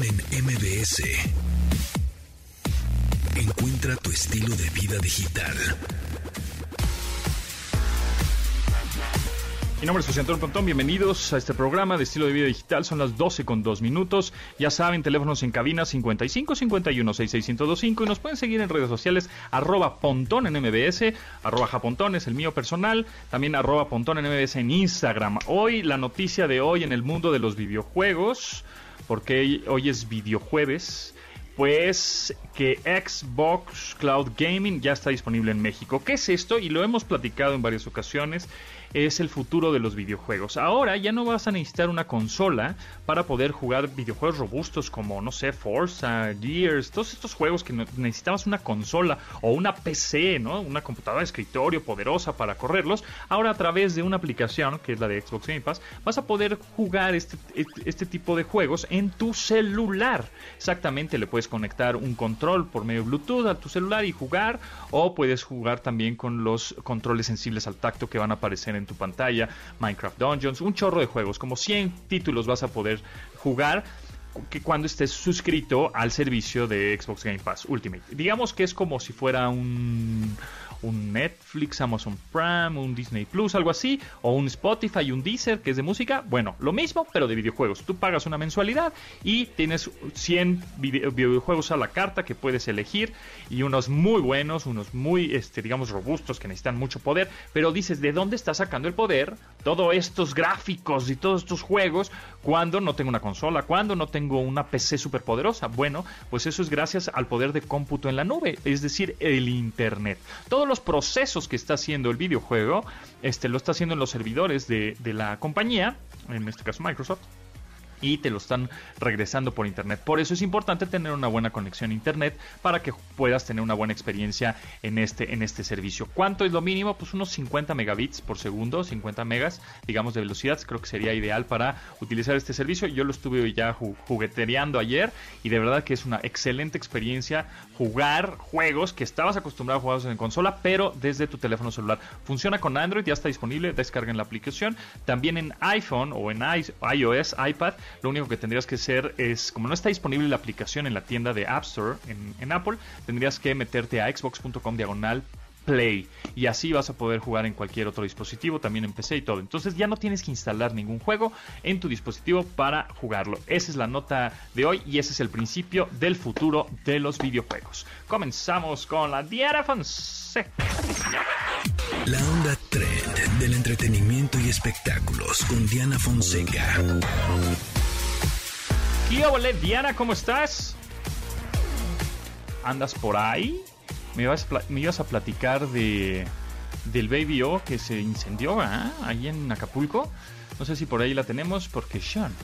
En MBS. Encuentra tu estilo de vida digital. Mi nombre es José Antonio Pontón, bienvenidos a este programa de estilo de vida digital. Son las 12 con 2 minutos. Ya saben, teléfonos en cabina 55 51 66 y nos pueden seguir en redes sociales arroba pontón en MBS, arroba japontón es el mío personal, también arroba pontón en MBS en Instagram. Hoy la noticia de hoy en el mundo de los videojuegos, porque hoy es videojueves pues que Xbox Cloud Gaming ya está disponible en México. ¿Qué es esto? Y lo hemos platicado en varias ocasiones es el futuro de los videojuegos. Ahora ya no vas a necesitar una consola para poder jugar videojuegos robustos como, no sé, Forza, Gears, todos estos juegos que necesitabas una consola o una PC, ¿no? Una computadora de escritorio poderosa para correrlos. Ahora a través de una aplicación, que es la de Xbox Game Pass, vas a poder jugar este, este tipo de juegos en tu celular. Exactamente, le puedes conectar un control por medio Bluetooth a tu celular y jugar, o puedes jugar también con los controles sensibles al tacto que van a aparecer en tu pantalla, Minecraft Dungeons, un chorro de juegos, como 100 títulos vas a poder jugar que cuando estés suscrito al servicio de Xbox Game Pass Ultimate. Digamos que es como si fuera un un Netflix, Amazon Prime, un Disney Plus, algo así, o un Spotify, un Deezer, que es de música. Bueno, lo mismo, pero de videojuegos. Tú pagas una mensualidad y tienes 100 videojuegos a la carta que puedes elegir y unos muy buenos, unos muy, este, digamos, robustos que necesitan mucho poder. Pero dices, ¿de dónde está sacando el poder? Todos estos gráficos y todos estos juegos cuando no tengo una consola, cuando no tengo una PC súper poderosa. Bueno, pues eso es gracias al poder de cómputo en la nube, es decir, el Internet. Todo los procesos que está haciendo el videojuego, este, lo está haciendo en los servidores de la compañía, en este caso Microsoft y te lo están regresando por internet. Por eso es importante tener una buena conexión a internet para que puedas tener una buena experiencia en este, en este servicio. ¿Cuánto es lo mínimo? Pues unos 50 megabits por segundo, 50 megas, digamos, de velocidad. Creo que sería ideal para utilizar este servicio. Yo lo estuve ya jugueteando ayer y de verdad que es una excelente experiencia jugar juegos que estabas acostumbrado a jugar en consola, pero desde tu teléfono celular. Funciona con Android, ya está disponible, descarguen la aplicación. También en iPhone o en iOS, iPad lo único que tendrías que hacer es, como no está disponible la aplicación en la tienda de App Store en, Apple, tendrías que meterte a xbox.com diagonal Play y así vas a poder jugar en cualquier otro dispositivo, también en PC y todo. Entonces ya no tienes que instalar ningún juego en tu dispositivo para jugarlo. Esa es la nota de hoy y ese es el principio del futuro de los videojuegos. Comenzamos con la Diana Fonseca. La onda trend del entretenimiento y espectáculos con Diana Fonseca. ¿Qué Diana? ¿Cómo estás? ¿Andas por ahí? Me ibas, a platicar de del Baby O que se incendió ¿ah? ahí en Acapulco. No sé si por ahí la tenemos porque Sean,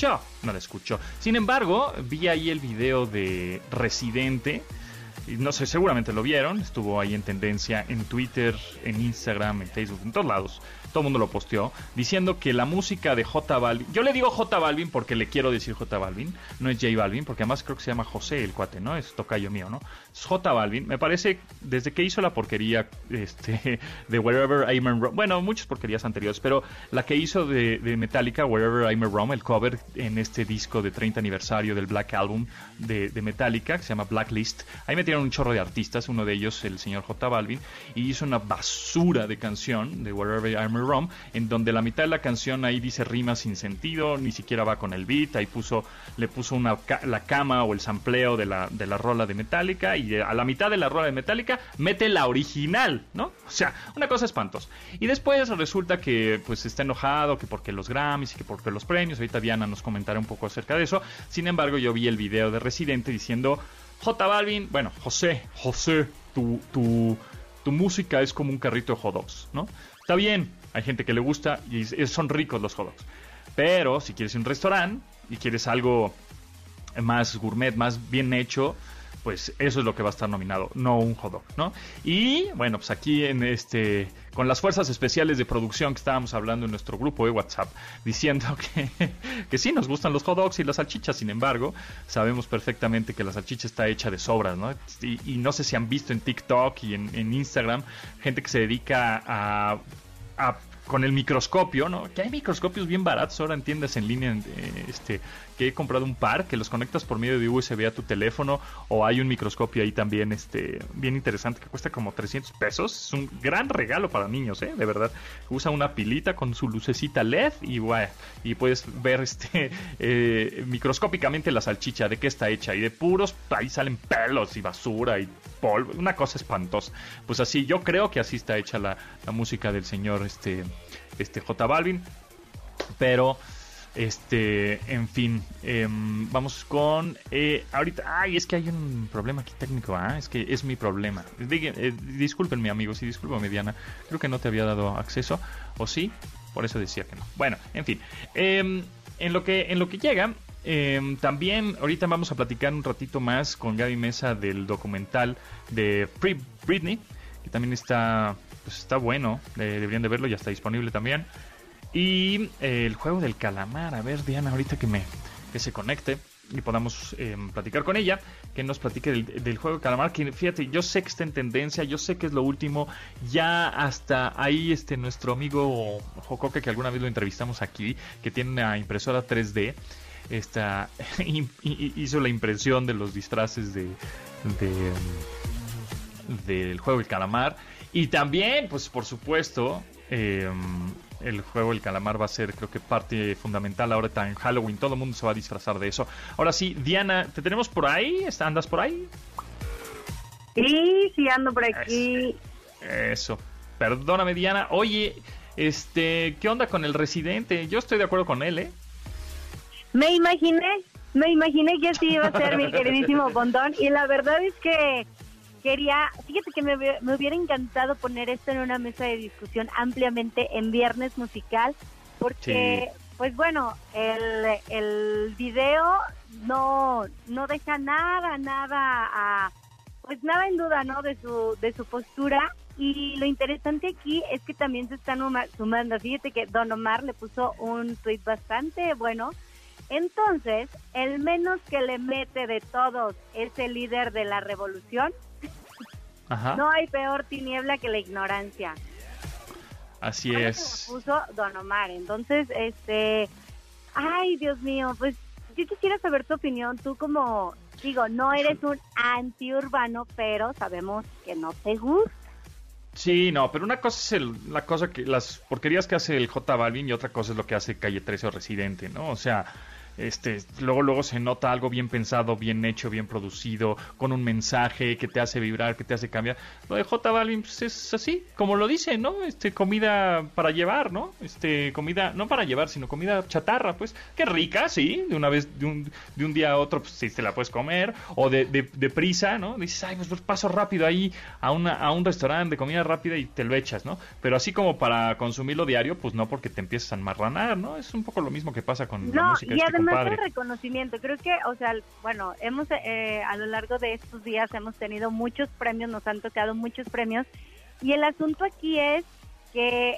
yo no la escucho. Sin embargo, vi ahí el video de Residente. No sé, seguramente lo vieron. Estuvo ahí en tendencia en Twitter, en Instagram, en Facebook, en todos lados todo el mundo lo posteó, diciendo que la música de J Balvin, yo le digo J Balvin porque le quiero decir J Balvin, no es J Balvin, porque además creo que se llama José el cuate, ¿no? Es tocayo mío, ¿no? Es J Balvin, me parece, desde que hizo la porquería este, de Wherever I'm Wrong, bueno, muchas porquerías anteriores, pero la que hizo de, Metallica, Wherever I'm Wrong, el cover en este disco de 30 aniversario del Black Album de, de Metallica, que se llama Blacklist, ahí metieron un chorro de artistas, uno de ellos el señor J Balvin, y hizo una basura de canción de Wherever I'm Rom, en donde la mitad de la canción ahí dice rimas sin sentido, ni siquiera va con el beat, ahí puso, le puso la cama o el sampleo de la, de la rola de Metallica y a la mitad de la rola de Metallica mete la original, ¿no? O sea, una cosa espantosa. Y después resulta que pues está enojado, que porque los Grammys y que porque los premios, ahorita Diana nos comentará un poco acerca de eso, sin embargo yo vi el video de Residente diciendo, J Balvin, bueno, José, José, tu, tu, tu música es como un carrito de hot dogs, ¿no? Está bien, hay gente que le gusta y son ricos los hot dogs. Pero si quieres un restaurante y quieres algo más gourmet, más bien hecho, pues eso es lo que va a estar nominado, no un hot dog, ¿no? Y bueno, pues aquí en este con las fuerzas especiales de producción que estábamos hablando en nuestro grupo de WhatsApp, diciendo que, que sí nos gustan los hot dogs y las salchichas, sin embargo, sabemos perfectamente que la salchicha está hecha de sobras, ¿no? Y, no sé si han visto en TikTok y en, en Instagram gente que se dedica a, a con el microscopio, ¿no? Que hay microscopios bien baratos ahora en tiendas en línea, eh, este, que he comprado un par, que los conectas por medio de USB a tu teléfono, o hay un microscopio ahí también, este, bien interesante, que cuesta como 300 pesos. Es un gran regalo para niños, ¿eh? De verdad. Usa una pilita con su lucecita LED y, bueno, y puedes ver, este, eh, microscópicamente la salchicha, de qué está hecha, y de puros, ahí salen pelos y basura y polvo, una cosa espantosa. Pues así, yo creo que así está hecha la, la música del señor, este, este J Balvin. Pero, este, en fin, em, vamos con. Eh, ahorita, ay, es que hay un problema aquí técnico, ¿ah? Es que es mi problema. Eh, discúlpenme, amigos, y discúlpame, Diana. Creo que no te había dado acceso, ¿o sí? Por eso decía que no. Bueno, en fin. Em, en, lo que, en lo que llega, em, también ahorita vamos a platicar un ratito más con Gaby Mesa del documental de Free Britney, que también está pues está bueno, deberían de verlo, ya está disponible también. Y eh, el juego del calamar, a ver Diana, ahorita que me que se conecte y podamos em, platicar con ella, que nos platique del, juego del calamar, que fíjate, yo sé que está en tendencia, yo sé que es lo último, ya hasta ahí este nuestro amigo Jocoque, que alguna vez lo entrevistamos aquí, que tiene una impresora 3D, esta, hizo la impresión de los disfraces de, de del juego del calamar. Y también, pues por supuesto, em, el juego El Calamar va a ser creo que parte fundamental ahora en Halloween. Todo el mundo se va a disfrazar de eso. Ahora sí, Diana, ¿te tenemos por ahí? ¿Andas por ahí? Sí, sí, ando por aquí. Eso. Perdóname, Diana. Oye, este, ¿qué onda con el residente? Yo estoy de acuerdo con él, ¿eh? Me imaginé, me imaginé que así iba a ser mi queridísimo Bondón. Y la verdad es que quería, fíjate que me, hubiera encantado poner esto en una mesa de discusión ampliamente en Viernes Musical, porque, pues bueno, el, el video no, no deja nada, nada a, pues nada en duda, ¿no? De su, de su postura. Y lo interesante aquí es que también se están sumando. Fíjate que Don Omar le puso un tweet bastante bueno. Entonces, el menos que le mete de todos es el líder de la revolución, no hay peor tiniebla que la ignorancia. Así es. puso Don Omar. Entonces, este, ay, Dios mío, pues yo quisiera saber tu opinión. Tú como, digo, no eres un antiurbano, pero sabemos que no te gusta. Sí, no, pero una cosa es la cosa que las porquerías que hace el J Balvin y otra cosa es lo que hace Calle 13 o Residente, ¿no? O sea, este, luego, luego se nota algo bien pensado, bien hecho, bien producido, con un mensaje que te hace vibrar, que te hace cambiar. Lo de J Balvin pues, es así, como lo dice, ¿no? Este, comida para llevar, ¿no? Este, comida, no para llevar, sino comida chatarra, pues, que rica, sí, de una vez, de un, de un día a otro, pues sí, te la puedes comer, o de, de, prisa, ¿no? Dices, ay, pues, pues, paso rápido ahí a, una, a un restaurante de comida rápida y te lo echas, ¿no? Pero así como para consumirlo diario, pues no porque te empiezas a enmarranar, ¿no? Es un poco lo mismo que pasa con la música. Y este además reconocimiento. Creo que, o sea, bueno, hemos eh, a lo largo de estos días hemos tenido muchos premios, nos han tocado muchos premios. Y el asunto aquí es que,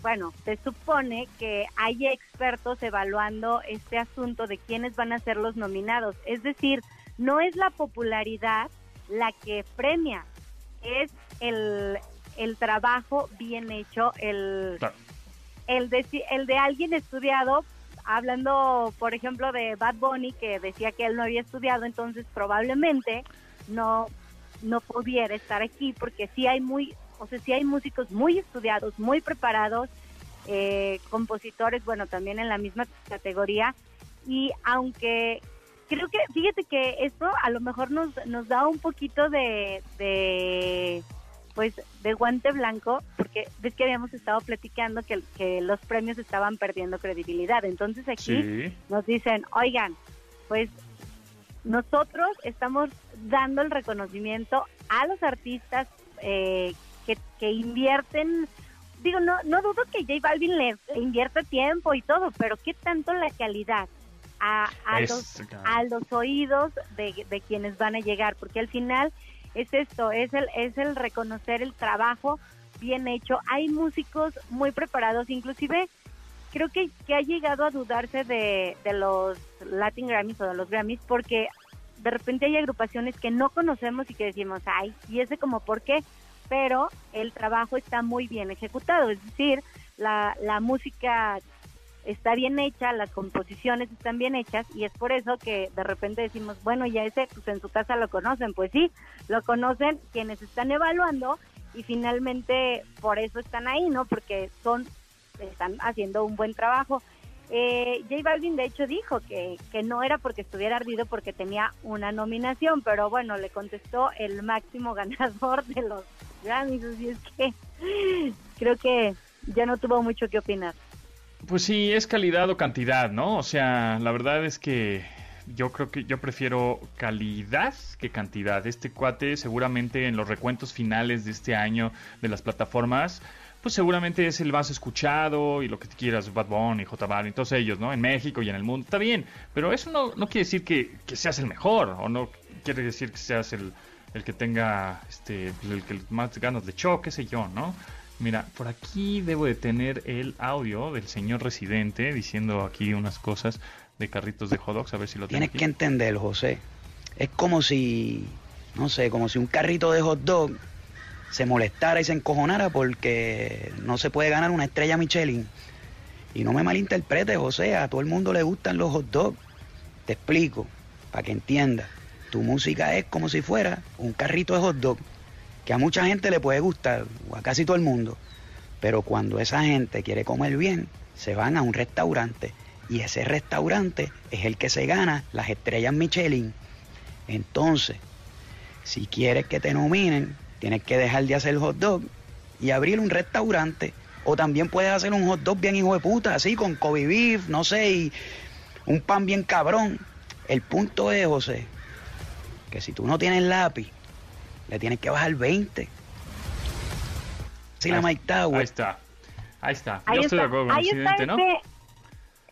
bueno, se supone que hay expertos evaluando este asunto de quiénes van a ser los nominados. Es decir, no es la popularidad la que premia, es el, el trabajo bien hecho, el, el, de, el de alguien estudiado hablando, por ejemplo, de Bad Bunny, que decía que él no había estudiado, entonces probablemente no, no pudiera estar aquí, porque sí hay muy, o sea, sí hay músicos muy estudiados, muy preparados, eh, compositores, bueno, también en la misma categoría, y aunque creo que, fíjate que esto a lo mejor nos, nos da un poquito de pues de guante blanco, porque ves que habíamos estado platicando que, que los premios estaban perdiendo credibilidad. Entonces aquí nos dicen, oigan, pues nosotros estamos dando el reconocimiento a los artistas eh, que, que invierten digo, no, no dudo que J Balvin le invierta tiempo y todo, pero ¿qué tanto la calidad a, a, los, a los oídos de, de, quienes van a llegar? Porque al final es esto, es el, es el reconocer el trabajo bien hecho. Hay músicos muy preparados, inclusive creo que, que ha llegado a dudarse de, de los Latin Grammys o de los Grammys porque de repente hay agrupaciones que no conocemos y que decimos, ay, y ese como por qué, pero el trabajo está muy bien ejecutado, es decir, la, la música está bien hecha, las composiciones están bien hechas y es por eso que de repente decimos, bueno, ya ese pues en su casa lo conocen, pues sí, lo conocen quienes están evaluando y finalmente por eso están ahí, ¿no? Porque son están haciendo un buen trabajo. Eh, J Balvin de hecho dijo que, que no era porque estuviera ardido porque tenía una nominación, pero bueno, le contestó el máximo ganador de los Grammys, así es que creo que ya no tuvo mucho que opinar. Pues sí, es calidad o cantidad, ¿no? O sea, la verdad es que yo creo que yo prefiero calidad que cantidad. Este cuate seguramente en los recuentos finales de este año de las plataformas, pues seguramente es el más escuchado y lo que quieras, Bad Bunny, J Balvin, todos ellos, ¿no? En México y en el mundo, está bien, pero eso no, no quiere decir que, que, seas el mejor o no quiere decir que seas el, el que tenga, este, el que más ganas de show, qué sé yo, ¿no? Mira, por aquí debo de tener el audio del señor residente diciendo aquí unas cosas de carritos de hot dogs, a ver si lo Tienes que entender, José. Es como si, no sé, como si un carrito de hot dog se molestara y se encojonara porque no se puede ganar una estrella Michelin. Y no me malinterpretes, José, a todo el mundo le gustan los hot dogs. Te explico, para que entiendas. Tu música es como si fuera un carrito de hot dog que a mucha gente le puede gustar, o a casi todo el mundo, pero cuando esa gente quiere comer bien, se van a un restaurante y ese restaurante es el que se gana las estrellas Michelin. Entonces, si quieres que te nominen, tienes que dejar de hacer hot dog y abrir un restaurante. O también puedes hacer un hot dog bien hijo de puta, así con Kobe beef, no sé, y un pan bien cabrón. El punto es, José, que si tú no tienes lápiz, le tienes que bajar 20. Sí, la Mike Tower. Ahí está. Ahí está. Yo estoy de acuerdo con el presidente, ¿no? Este,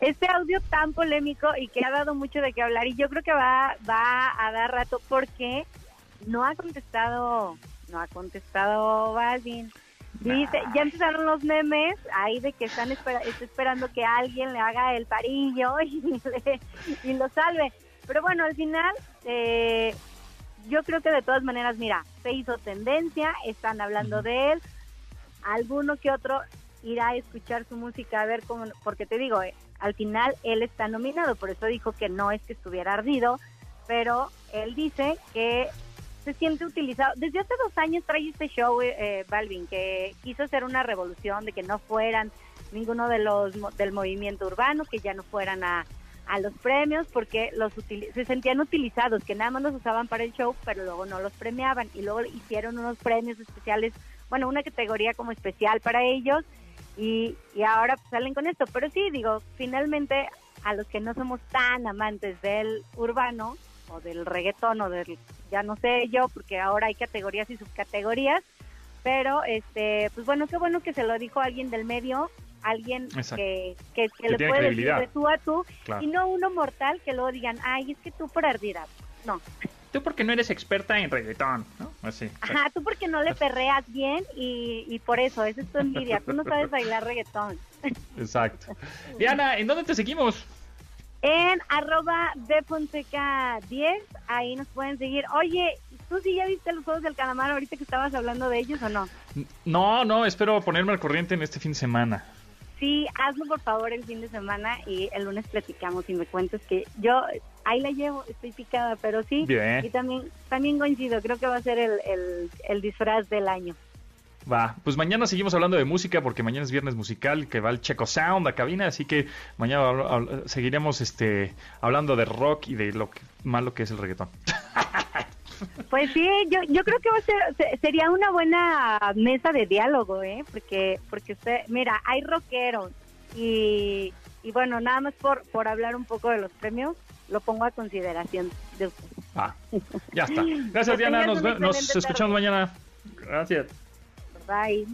este, audio tan polémico y que ha dado mucho de qué hablar y yo creo que va, va a dar rato porque no ha contestado, no ha contestado Balvin. Dice, ya empezaron los memes ahí de que están está esperando que alguien le haga el parillo y, y lo salve. Pero bueno, al final eh, yo creo que de todas maneras, mira, se hizo tendencia, están hablando de él, alguno que otro irá a escuchar su música a ver cómo, porque te digo, eh, al final él está nominado, por eso dijo que no es que estuviera ardido, pero él dice que se siente utilizado. Desde hace dos años trae este show, eh, eh, Balvin, que quiso hacer una revolución de que no fueran ninguno de los del movimiento urbano, que ya no fueran a, a los premios porque los se sentían utilizados, que nada más los usaban para el show, pero luego no los premiaban y luego hicieron unos premios especiales, bueno, una categoría como especial para ellos y, y ahora salen con esto. Pero sí, digo, finalmente a los que no somos tan amantes del urbano o del reggaetón o del, ya no sé yo, porque ahora hay categorías y subcategorías, pero este, pues bueno, qué bueno que se lo dijo alguien del medio alguien que, que, le puede decir de tú a tú y no uno mortal que luego digan, ay, es que tú por ardida. No. Tú porque no eres experta en reggaetón, ¿no? Así. Ajá, tú porque no le perreas bien y, y por eso, esa es tu envidia. Tú no sabes bailar reggaetón. Exacto. Diana, ¿en dónde te seguimos? En arroba de Fonseca 10, ahí nos pueden seguir. Oye, ¿tú sí ya viste los Juegos del Calamar ahorita que estabas hablando de ellos o no? No, no, espero ponerme al corriente en este fin de semana. Sí, hazlo por favor el fin de semana y el lunes platicamos y me cuentas que yo ahí la llevo, estoy picada, pero sí. Y también, también coincido, creo que va a ser el, el, disfraz del año. Va, pues mañana seguimos hablando de música porque mañana es viernes musical que va el Checo Sound a cabina, así que mañana seguiremos este hablando de rock y de lo que, malo que es el reggaetón. Pues sí, yo, yo creo que va a ser, sería una buena mesa de diálogo, ¿eh? Porque, porque usted, mira, hay rockeros y, y bueno, nada más por, por hablar un poco de los premios, lo pongo a consideración de usted. Ah, ya está. Gracias, Diana. Nos, nos escuchamos mañana. Gracias. Bye.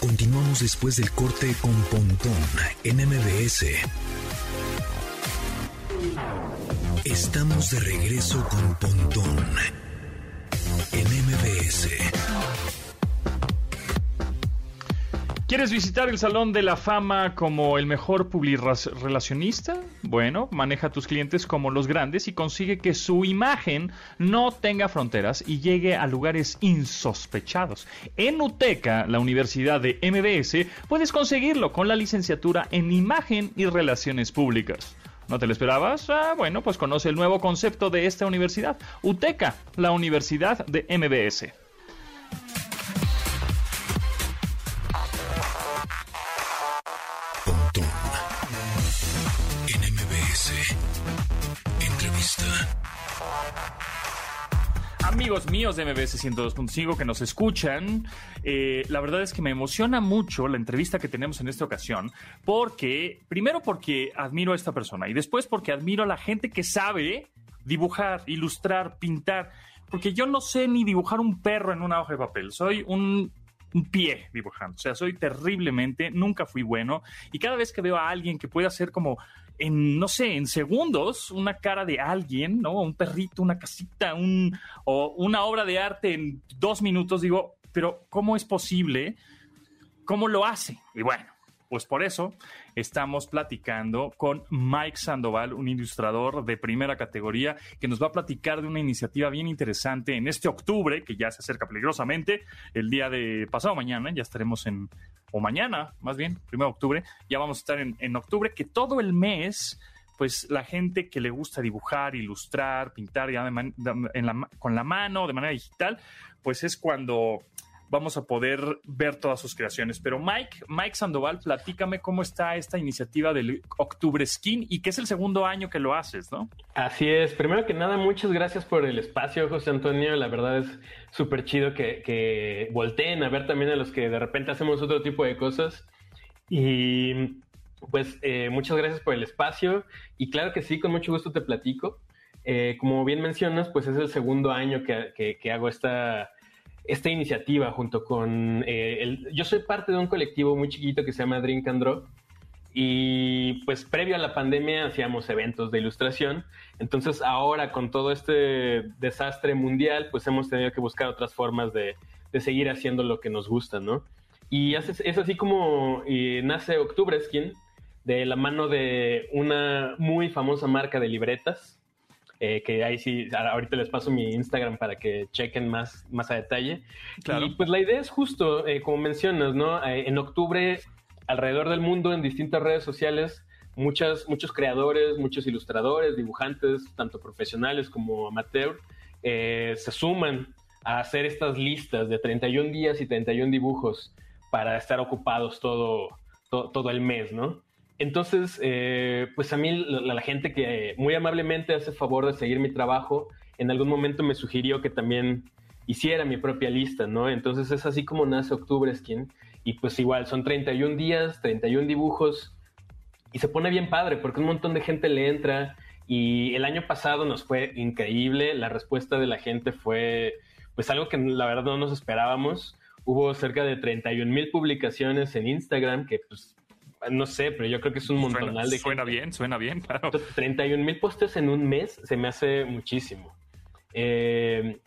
Continuamos después del corte con Pontón en MBS. Estamos de regreso con Pontón en MBS. ¿Quieres visitar el Salón de la Fama como el mejor relacionista? Bueno, maneja a tus clientes como los grandes y consigue que su imagen no tenga fronteras y llegue a lugares insospechados. En UTECA, la Universidad de MBS, puedes conseguirlo con la licenciatura en Imagen y Relaciones Públicas. ¿No te lo esperabas? Ah, bueno, pues conoce el nuevo concepto de esta universidad, UTECA, la Universidad de MBS. Amigos míos de MBS 102.5 que nos escuchan, eh, la verdad es que me emociona mucho la entrevista que tenemos en esta ocasión, porque, primero porque admiro a esta persona y después porque admiro a la gente que sabe dibujar, ilustrar, pintar, porque yo no sé ni dibujar un perro en una hoja de papel, soy un pie dibujando. O sea, soy terriblemente, nunca fui bueno. Y cada vez que veo a alguien que puede hacer como en, no sé, en segundos, una cara de alguien, ¿no? Un perrito, una casita, un, o una obra de arte en dos minutos, digo, pero ¿cómo es posible? ¿Cómo lo hace? Y bueno, pues por eso estamos platicando con Mike Sandoval, un ilustrador de primera categoría, que nos va a platicar de una iniciativa bien interesante en este octubre, que ya se acerca peligrosamente, el día de pasado mañana, ya estaremos en, o mañana, más bien, primero de octubre, ya vamos a estar en, octubre, que todo el mes pues la gente que le gusta dibujar, ilustrar, pintar ya con la mano, de manera digital, pues es cuando vamos a poder ver todas sus creaciones. Pero Mike, Mike Sandoval, platícame cómo está esta iniciativa del Octubre Skin y que es el segundo año que lo haces, ¿no? Así es. Primero que nada, muchas gracias por el espacio, José Antonio. La verdad es súper chido que, que volteen a ver también a los que de repente hacemos otro tipo de cosas. Y pues eh, muchas gracias por el espacio. Y claro que sí, con mucho gusto te platico. Eh, como bien mencionas, pues es el segundo año que, que hago esta esta iniciativa junto con... Eh, el, yo soy parte de un colectivo muy chiquito que se llama Drink and y pues previo a la pandemia hacíamos eventos de ilustración. Entonces ahora con todo este desastre mundial pues hemos tenido que buscar otras formas de, seguir haciendo lo que nos gusta, ¿no? Y es así como nace Octubre Skin de la mano de una muy famosa marca de libretas eh, que ahí sí, ahorita les paso mi Instagram para que chequen más, más a detalle. Y pues la idea es justo, eh, como mencionas, ¿no? Eh, en octubre, alrededor del mundo, en distintas redes sociales, muchas, muchos creadores, muchos ilustradores, dibujantes, tanto profesionales como amateur, se suman a hacer estas listas de 31 días y 31 dibujos para estar ocupados todo, todo el mes, ¿no? Entonces, eh, pues a mí la, gente que muy amablemente hace favor de seguir mi trabajo, en algún momento me sugirió que también hiciera mi propia lista, ¿no? Entonces es así como nace Octubre Skin. Y pues igual, son 31 días, 31 dibujos. Y se pone bien padre porque un montón de gente le entra. Y el año pasado nos fue increíble. La respuesta de la gente fue pues algo que la verdad no nos esperábamos. Hubo cerca de 31 mil publicaciones en Instagram, que pues no sé, pero yo creo que es un montonal de Suena bien, suena bien, claro. 31 mil postes en un mes se me hace muchísimo. Eh,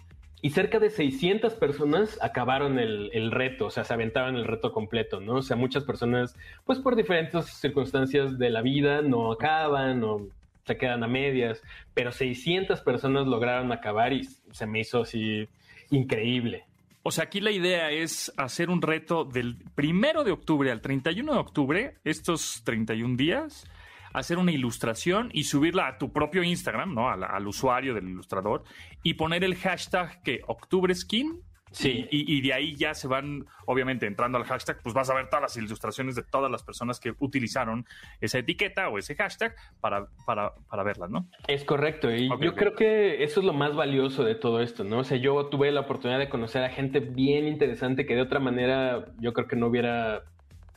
y cerca de 600 personas acabaron el, reto, o sea, se aventaban el reto completo, ¿no? O sea, muchas personas, pues por diferentes circunstancias de la vida, no acaban o se quedan a medias, pero 600 personas lograron acabar y se me hizo así increíble. O sea, aquí la idea es hacer un reto del primero de octubre al 31 de octubre, estos 31 días, hacer una ilustración y subirla a tu propio Instagram, ¿no? Al, al usuario del ilustrador y poner el hashtag que Octubre Skin Sí. Y, de ahí ya se van, obviamente, entrando al hashtag, pues vas a ver todas las ilustraciones de todas las personas que utilizaron esa etiqueta o ese hashtag para, para, para verlas, ¿no? Es correcto. Y yo creo que eso es lo más valioso de todo esto, ¿no? O sea, yo tuve la oportunidad de conocer a gente bien interesante que de otra manera yo creo que no hubiera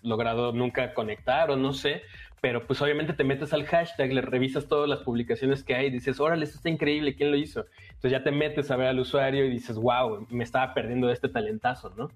logrado nunca conectar o no sé, pero pues obviamente te metes al hashtag, le revisas todas las publicaciones que hay y dices, órale, esto está increíble, ¿quién lo hizo? Entonces ya te metes a ver al usuario y dices, wow, me estaba perdiendo de este talentazo, ¿no?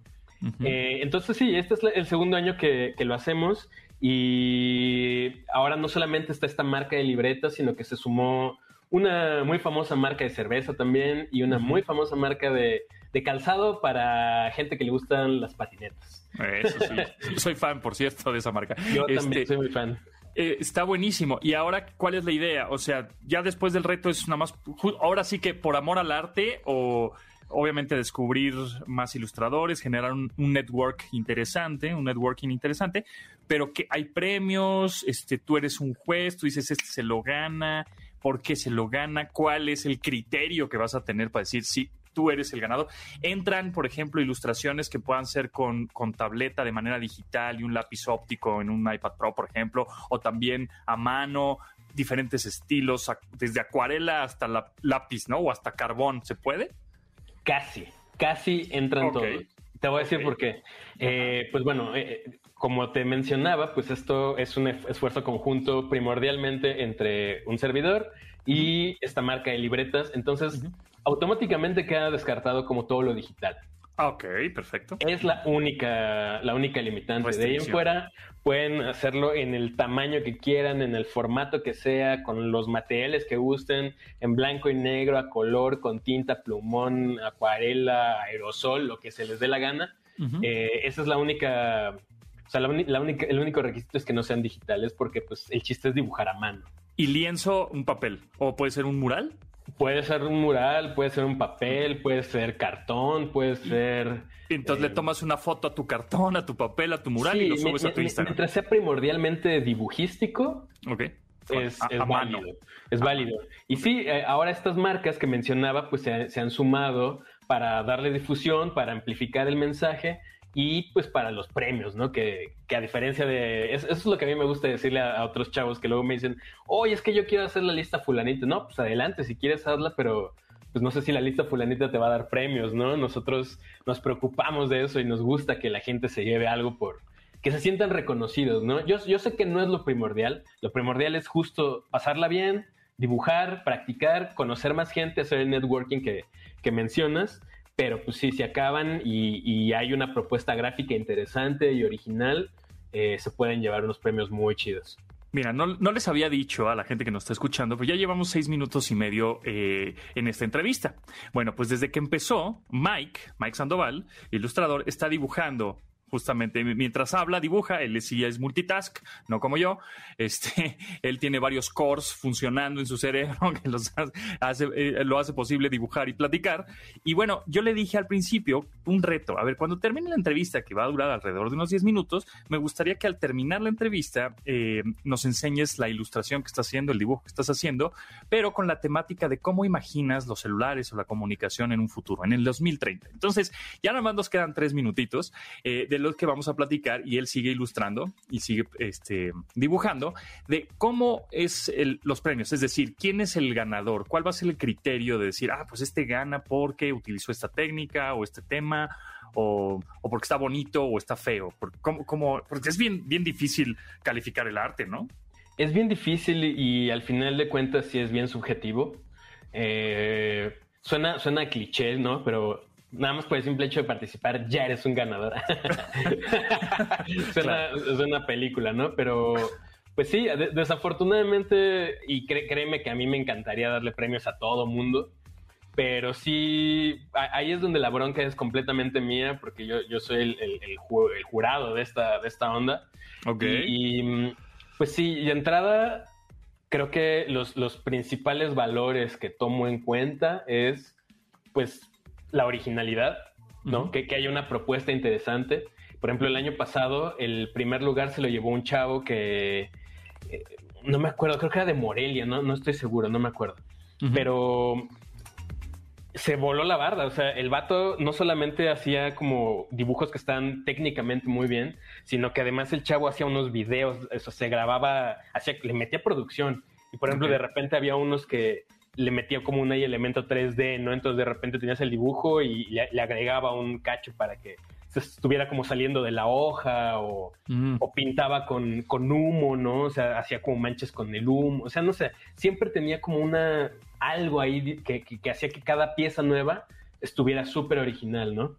Eh, entonces sí, este es el segundo año que, lo hacemos y ahora no solamente está esta marca de libretas, sino que se sumó una muy famosa marca de cerveza también y una muy famosa marca de, calzado para gente que le gustan las patinetas. Eso sí. soy fan, por cierto, de esa marca. Yo también este, soy muy fan. Eh, está buenísimo. Y ahora, ¿cuál es la idea? O sea, ya después del reto es nada más, ahora sí que por amor al arte o obviamente descubrir más ilustradores, generar un, network interesante, un networking interesante, pero que hay premios, este, tú eres un juez, tú dices, este se lo gana, ¿por qué se lo gana? ¿Cuál es el criterio que vas a tener para decir si tú eres el ganador? Entran, por ejemplo, ilustraciones que puedan ser con, con tableta de manera digital y un lápiz óptico en un iPad Pro, por ejemplo, o también a mano, diferentes estilos, desde acuarela hasta la, lápiz, ¿no? O hasta carbón, ¿se puede? Casi, casi entran todos. Te voy a decir por qué. Eh, pues bueno, eh, como te mencionaba, pues esto es un esfuerzo conjunto primordialmente entre un servidor y esta marca de libretas. Entonces, automáticamente queda descartado como todo lo digital. Ah, ok, perfecto. Es la única, la única limitante. De ahí en fuera pueden hacerlo en el tamaño que quieran, en el formato que sea, con los materiales que gusten, en blanco y negro, a color, con tinta, plumón, acuarela, aerosol, lo que se les dé la gana. Eh, esa es la única, o sea, la, única, el único requisito es que no sean digitales, porque pues el chiste es dibujar a mano. ¿Y lienzo un papel? ¿O puede ser un mural? Puede ser un mural, puede ser un papel, puede ser cartón, puede ser... Entonces le eh, tomas una foto a tu cartón, a tu papel, a tu mural y lo subes a tu Instagram. Mientras sea primordialmente dibujístico, es, válido. Es válido. Y sí, eh, ahora estas marcas que mencionaba, pues se han sumado para darle difusión, para amplificar el mensaje y pues para los premios, ¿no? Que, que a diferencia de... Eso, es lo que a mí me gusta decirle a, otros chavos que luego me dicen, oye, es que yo quiero hacer la lista fulanita. No, pues adelante, si quieres hazla, pero pues no sé si la lista fulanita te va a dar premios, ¿no? Nosotros nos preocupamos de eso y nos gusta que la gente se lleve algo por... que se sientan reconocidos, ¿no? Yo, yo sé que no es lo primordial, lo primordial es justo pasarla bien, dibujar, practicar, conocer más gente, hacer el networking que, que mencionas pero pues sí, se acaban y, hay una propuesta gráfica interesante y original, eh, se pueden llevar unos premios muy chidos. Mira, no, les había dicho a la gente que nos está escuchando, pero ya llevamos seis minutos y medio eh, en esta entrevista. Bueno, pues desde que empezó, Mike, Mike Sandoval, ilustrador, está dibujando justamente mientras habla, dibuja, él sí es multitask, no como yo. Este, él tiene varios cores funcionando en su cerebro que los hace, eh, lo hace posible dibujar y platicar. Y bueno, yo le dije al principio un reto. A ver, cuando termine la entrevista, que va a durar alrededor de unos 10 minutos, me gustaría que al terminar la entrevista eh, nos enseñes la ilustración que estás haciendo, el dibujo que estás haciendo, pero con la temática de cómo imaginas los celulares o la comunicación en un futuro, en el 2030. Entonces, ya nada más nos quedan tres minutitos. Eh, de los que vamos a platicar y él sigue ilustrando y sigue este, dibujando de cómo es los premios, es decir, quién es el ganador, cuál va a ser el criterio de decir, ah, pues este gana porque utilizó esta técnica o este tema o, porque está bonito o está feo, porque, porque es bien, bien difícil calificar el arte, ¿no? Es bien difícil y al final de cuentas sí es bien subjetivo. Eh, suena, suena cliché, ¿no? Pero nada más por el simple hecho de participar ya eres un ganador. es, una, película, ¿no? Pero pues sí, desafortunadamente, y créeme que a mí me encantaría darle premios a todo mundo, pero sí, ahí es donde la bronca es completamente mía, porque yo, yo soy el, el, jurado de esta, de esta onda. Ok. Y, pues sí, y entrada, creo que los, los principales valores que tomo en cuenta es, pues, la originalidad, ¿no? que, que haya una propuesta interesante. Por ejemplo, el año pasado el primer lugar se lo llevó un chavo que eh, no me acuerdo, creo que era de Morelia, no, no estoy seguro, no me acuerdo. Pero se voló la barda, o sea, el vato no solamente hacía como dibujos que están técnicamente muy bien, sino que además el chavo hacía unos videos, eso se grababa, hacía, le metía producción. Y por ejemplo, de repente había unos que le metía como un elemento 3D, ¿no? Entonces de repente tenías el dibujo y le, agregaba un cacho para que se estuviera como saliendo de la hoja o, mm. pintaba con, con, humo, ¿no? O sea, hacía como manchas con el humo, o sea, no sé, siempre tenía como una, algo ahí que, que, hacía que cada pieza nueva estuviera súper original, ¿no?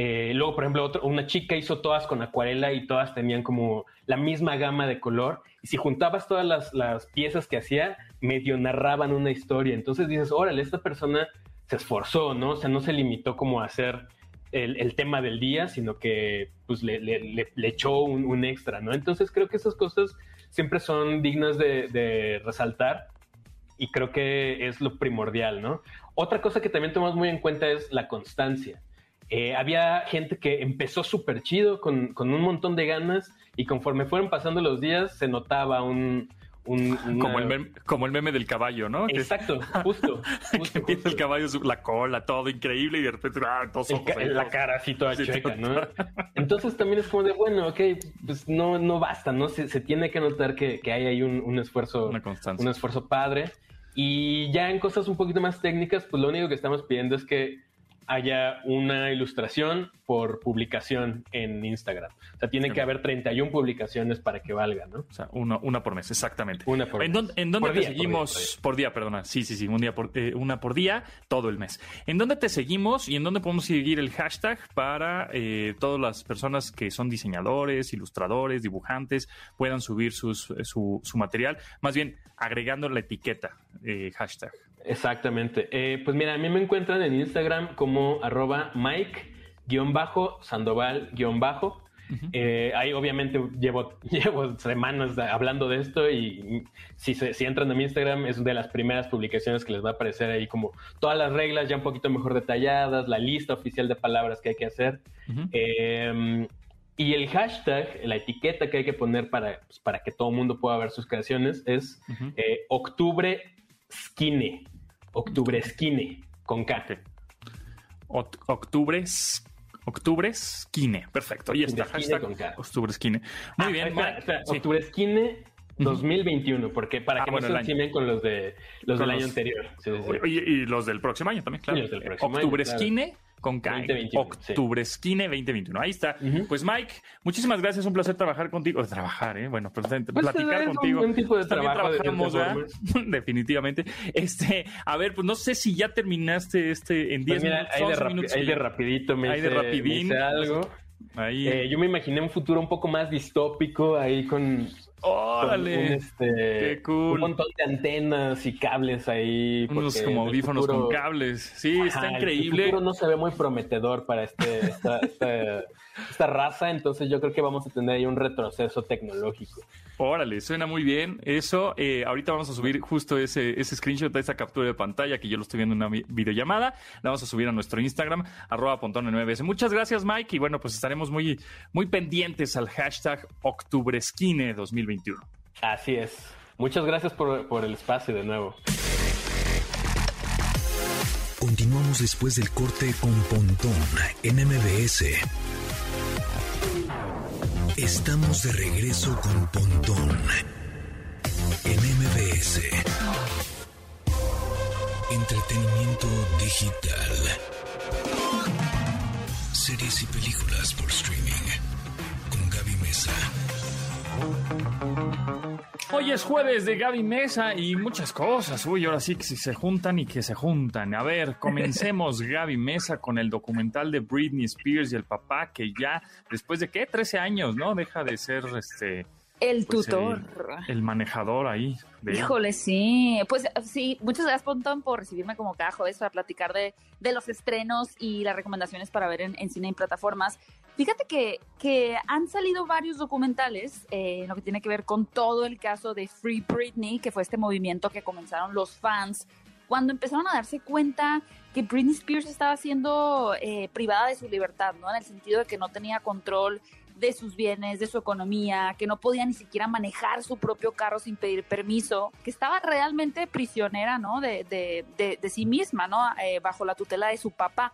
Eh, luego, por ejemplo, una chica hizo todas con acuarela y todas tenían como la misma gama de color. Y si juntabas todas las, piezas que hacía, medio narraban una historia. Entonces dices, órale, esta persona se esforzó, ¿no? O sea, no se limitó como a hacer el, tema del día, sino que pues le, le, echó un, extra, ¿no? Entonces creo que esas cosas siempre son dignas de, de resaltar y creo que es lo primordial, ¿no? Otra cosa que también tomamos muy en cuenta es la constancia. Eh, había gente que empezó súper chido, con, un montón de ganas, y conforme fueron pasando los días, se notaba un... como, el meme, como el meme del caballo, ¿no? Exacto, justo. que empieza el caballo, la cola, todo increíble, y de repente, ah, dos ojos La cara así toda chueca, ¿no? Entonces también es como de, bueno, ok, pues no, no basta, ¿no? Se, tiene que notar que, hay ahí un, esfuerzo, un esfuerzo padre. Y ya en cosas un poquito más técnicas, pues lo único que estamos pidiendo es que haya una ilustración por publicación en Instagram. O sea, tiene que haber 31 publicaciones para que valga, ¿no? O sea, una, una por mes, exactamente. Una por ¿En Dónde, ¿En dónde te seguimos? Por día, perdona. Sí, sí, sí, un día por, eh, una por día, todo el mes. ¿En dónde te seguimos y en dónde podemos seguir el hashtag para eh, todas las personas que son diseñadores, ilustradores, dibujantes, puedan subir sus, eh, su, su material? Más bien, agregando la etiqueta hashtag. Exactamente. pues mira, a mí me encuentran en Instagram como arroba Mike bajo, Sandoval bajo. Eh, ahí obviamente llevo, llevo semanas hablando de esto y si, si entran a mi Instagram es de las primeras publicaciones que les va a aparecer ahí como todas las reglas ya un poquito mejor detalladas, la lista oficial de palabras que hay que hacer. Em, y el hashtag, la etiqueta que hay que poner para, pues, para que todo el mundo pueda ver sus creaciones es eh, octubre skine. Octubre skine con K. Octubre Octubre Skine. Perfecto. Ahí está. Hashtag Octubre Skine. Muy ah, bien. Octubre Skine 2021, porque para ah, que no se encimen con los de los del año anterior. Y, los del próximo año también, claro. Octubre Skine con K. 2021, Octubre Esquine 2021. Ahí está. Pues Mike, muchísimas gracias. Un placer trabajar contigo. Trabajar, ¿eh? Bueno, pues, pues platicar contigo. Un, tipo de También trabajamos, Definitivamente. Este, a ver, pues no sé si ya terminaste este en 10 pues minutos. Hay de, minutos hay de rapidito, me hay de rapidín. algo. Ahí. Eh, yo me imaginé un futuro un poco más distópico ahí con ¡Órale! Un, este, un montón de antenas y cables ahí. Unos como audífonos con cables. Sí, está increíble. El futuro no se ve muy prometedor para este, esta, esta, raza, entonces yo creo que vamos a tener ahí un retroceso tecnológico. Órale, suena muy bien. Eso, eh, ahorita vamos a subir justo ese, ese screenshot de esa captura de pantalla que yo lo estoy viendo en una videollamada. La vamos a subir a nuestro Instagram, arroba pontone 9 Muchas gracias, Mike. Y bueno, pues estaremos muy, muy pendientes al hashtag OctubreSkine 2021. Así es. Muchas gracias por, por el espacio de nuevo. Continuamos después del corte con Pontón en MBS. Estamos de regreso con Pontón en MBS. Entretenimiento digital. Series y películas por streaming. Con Gaby Mesa. Hoy es jueves de Gaby Mesa y muchas cosas. Uy, ahora sí que si se juntan y que se juntan. A ver, comencemos Gaby Mesa con el documental de Britney Spears y el papá que ya, después de qué, 13 años, ¿no? Deja de ser este... El pues, tutor. El, manejador ahí. Híjole, sí. Pues sí, muchas gracias, Pontón, por recibirme como cada jueves para platicar de, de los estrenos y las recomendaciones para ver en, en cine y plataformas. Fíjate que, que han salido varios documentales eh, en lo que tiene que ver con todo el caso de Free Britney, que fue este movimiento que comenzaron los fans cuando empezaron a darse cuenta que Britney Spears estaba siendo eh, privada de su libertad, ¿no? En el sentido de que no tenía control de sus bienes, de su economía, que no podía ni siquiera manejar su propio carro sin pedir permiso, que estaba realmente prisionera, ¿no? De, de, de, sí misma, ¿no? Eh, bajo la tutela de su papá.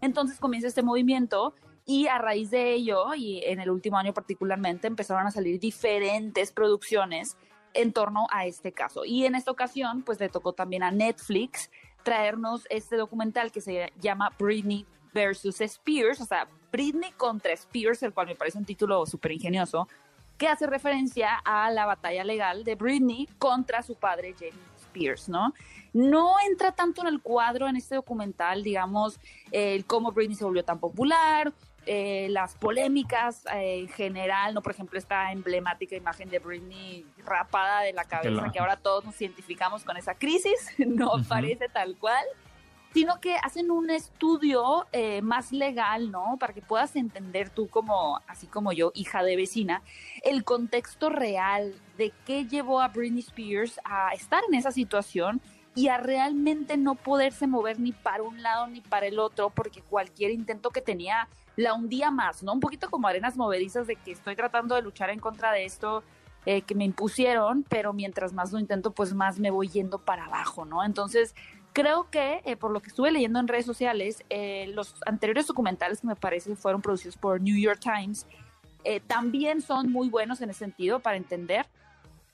Entonces comienza este movimiento y a raíz de ello, y en el último año particularmente, empezaron a salir diferentes producciones en torno a este caso. Y en esta ocasión, pues le tocó también a Netflix traernos este documental que se llama Britney versus Spears, o sea, Britney contra Spears, el cual me parece un título súper ingenioso, que hace referencia a la batalla legal de Britney contra su padre James Spears, ¿no? No entra tanto en el cuadro en este documental, digamos, el cómo Britney se volvió tan popular, eh, las polémicas eh, en general, ¿no? Por ejemplo, esta emblemática imagen de Britney rapada de la cabeza, que ahora todos nos identificamos con esa crisis, no parece tal cual, sino que hacen un estudio eh, más legal, ¿no? Para que puedas entender tú como, así como yo, hija de vecina, el contexto real de qué llevó a Britney Spears a estar en esa situación y a realmente no poderse mover ni para un lado ni para el otro, porque cualquier intento que tenía la hundía más, ¿no? Un poquito como arenas movedizas de que estoy tratando de luchar en contra de esto eh, que me impusieron, pero mientras más lo intento, pues más me voy yendo para abajo, ¿no? Entonces, creo que eh, por lo que estuve leyendo en redes sociales, eh, los anteriores documentales que me parece fueron producidos por New York Times, también son muy buenos en ese sentido para entender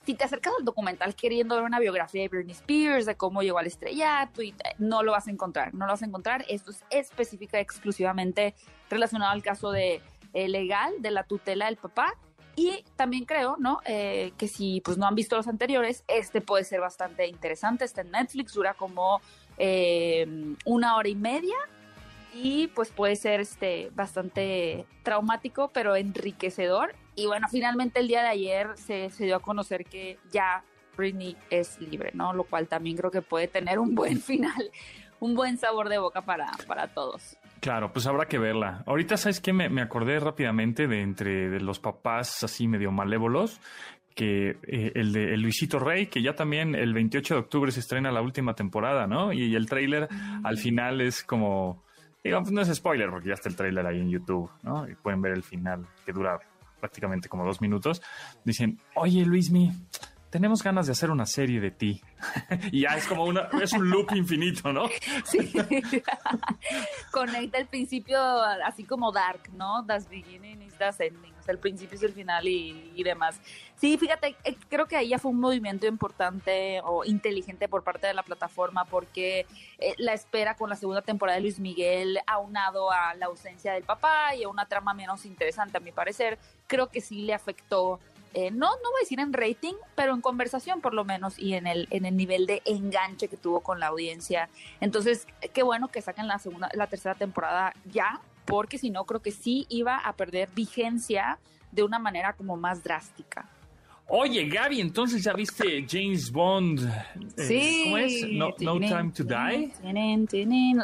si te acercas al documental queriendo ver una biografía de Britney Spears, de cómo llegó al estrellato, no lo vas a encontrar, no lo vas a encontrar. Esto es específica exclusivamente relacionado al caso de eh, legal de la tutela del papá. Y también creo, ¿no? Eh, que si pues no han visto los anteriores, este puede ser bastante interesante. Este en Netflix dura como eh, una hora y media y pues puede ser este bastante traumático pero enriquecedor y bueno finalmente el día de ayer se, se dio a conocer que ya Britney es libre no lo cual también creo que puede tener un buen final un buen sabor de boca para, para todos Claro, pues habrá que verla. Ahorita, ¿sabes qué? Me, me acordé rápidamente de entre de los papás así medio malévolos, que eh, el de Luisito Rey, que ya también el 28 de octubre se estrena la última temporada, ¿no? Y, el tráiler al final es como Digamos, no es spoiler porque ya está el tráiler ahí en YouTube, ¿no? Y pueden ver el final que dura prácticamente como dos minutos. Dicen, oye Luismi, tenemos ganas de hacer una serie de ti. y ya es como una, es un loop infinito, ¿no? sí. Conecta el principio así como Dark, ¿no? Das beginning is das ending. Sea, el principio es el final y, y demás. Sí, fíjate, eh, creo que ahí ya fue un movimiento importante o inteligente por parte de la plataforma porque eh, la espera con la segunda temporada de Luis Miguel, aunado a la ausencia del papá y a una trama menos interesante, a mi parecer, creo que sí le afectó eh, no, no voy a decir en rating, pero en conversación por lo menos y en el, en el nivel de enganche que tuvo con la audiencia. Entonces, qué bueno que saquen la segunda, la tercera temporada ya, porque si no, creo que sí iba a perder vigencia de una manera como más drástica. Oye, Gaby, entonces ya viste James Bond. Eh, sí. ¿Cómo es? No, Time to Die.